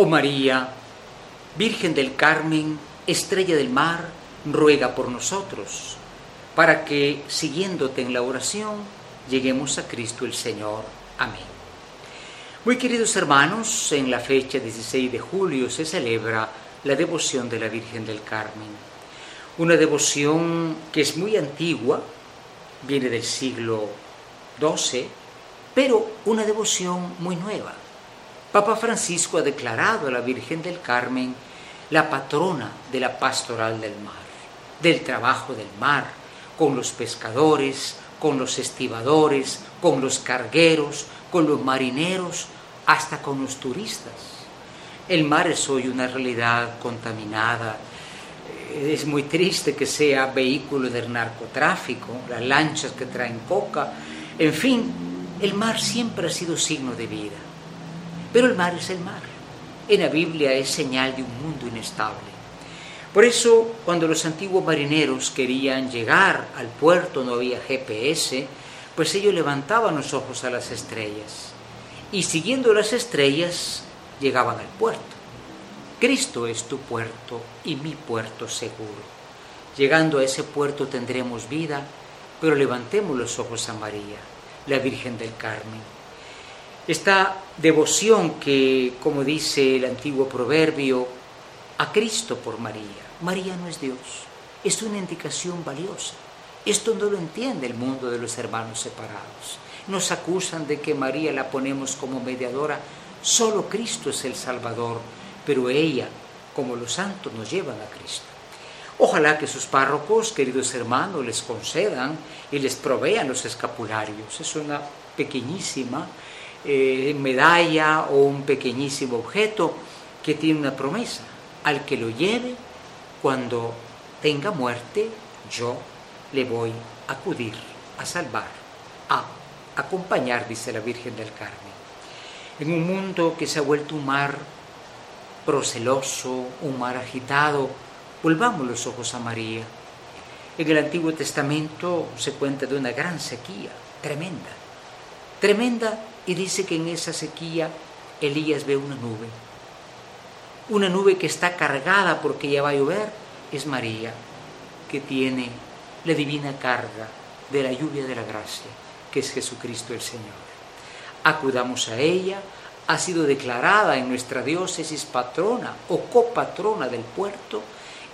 Oh María, Virgen del Carmen, estrella del mar, ruega por nosotros, para que, siguiéndote en la oración, lleguemos a Cristo el Señor. Amén. Muy queridos hermanos, en la fecha 16 de julio se celebra la devoción de la Virgen del Carmen. Una devoción que es muy antigua, viene del siglo XII, pero una devoción muy nueva. Papa Francisco ha declarado a la Virgen del Carmen la patrona de la pastoral del mar, del trabajo del mar, con los pescadores, con los estibadores, con los cargueros, con los marineros, hasta con los turistas. El mar es hoy una realidad contaminada. Es muy triste que sea vehículo del narcotráfico, las lanchas que traen coca. En fin, el mar siempre ha sido signo de vida. Pero el mar es el mar en la Biblia es señal de un mundo inestable. Por eso, cuando los antiguos marineros querían llegar al puerto, no había GPS, pues ellos levantaban los ojos a las estrellas y siguiendo las estrellas llegaban al puerto. Cristo es tu puerto y mi puerto seguro. Llegando a ese puerto tendremos vida, pero levantemos los ojos a María, la Virgen del Carmen esta devoción que, como dice el antiguo proverbio, a Cristo por María. María no es Dios, es una indicación valiosa. Esto no lo entiende el mundo de los hermanos separados. Nos acusan de que María la ponemos como mediadora. Solo Cristo es el Salvador, pero ella, como los santos, nos llevan a Cristo. Ojalá que sus párrocos, queridos hermanos, les concedan y les provean los escapularios. Es una pequeñísima eh, medalla o un pequeñísimo objeto que tiene una promesa. Al que lo lleve, cuando tenga muerte, yo le voy a acudir, a salvar, a acompañar, dice la Virgen del Carmen. En un mundo que se ha vuelto un mar proceloso, un mar agitado, volvamos los ojos a María. En el Antiguo Testamento se cuenta de una gran sequía, tremenda, tremenda y dice que en esa sequía Elías ve una nube. Una nube que está cargada porque ya va a llover es María, que tiene la divina carga de la lluvia de la gracia, que es Jesucristo el Señor. Acudamos a ella, ha sido declarada en nuestra diócesis patrona o copatrona del puerto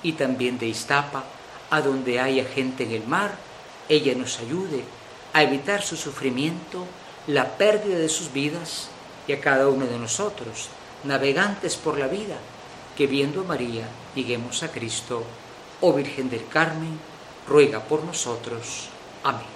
y también de Iztapa, a donde haya gente en el mar, ella nos ayude a evitar su sufrimiento la pérdida de sus vidas y a cada uno de nosotros, navegantes por la vida, que viendo a María lleguemos a Cristo. Oh Virgen del Carmen, ruega por nosotros. Amén.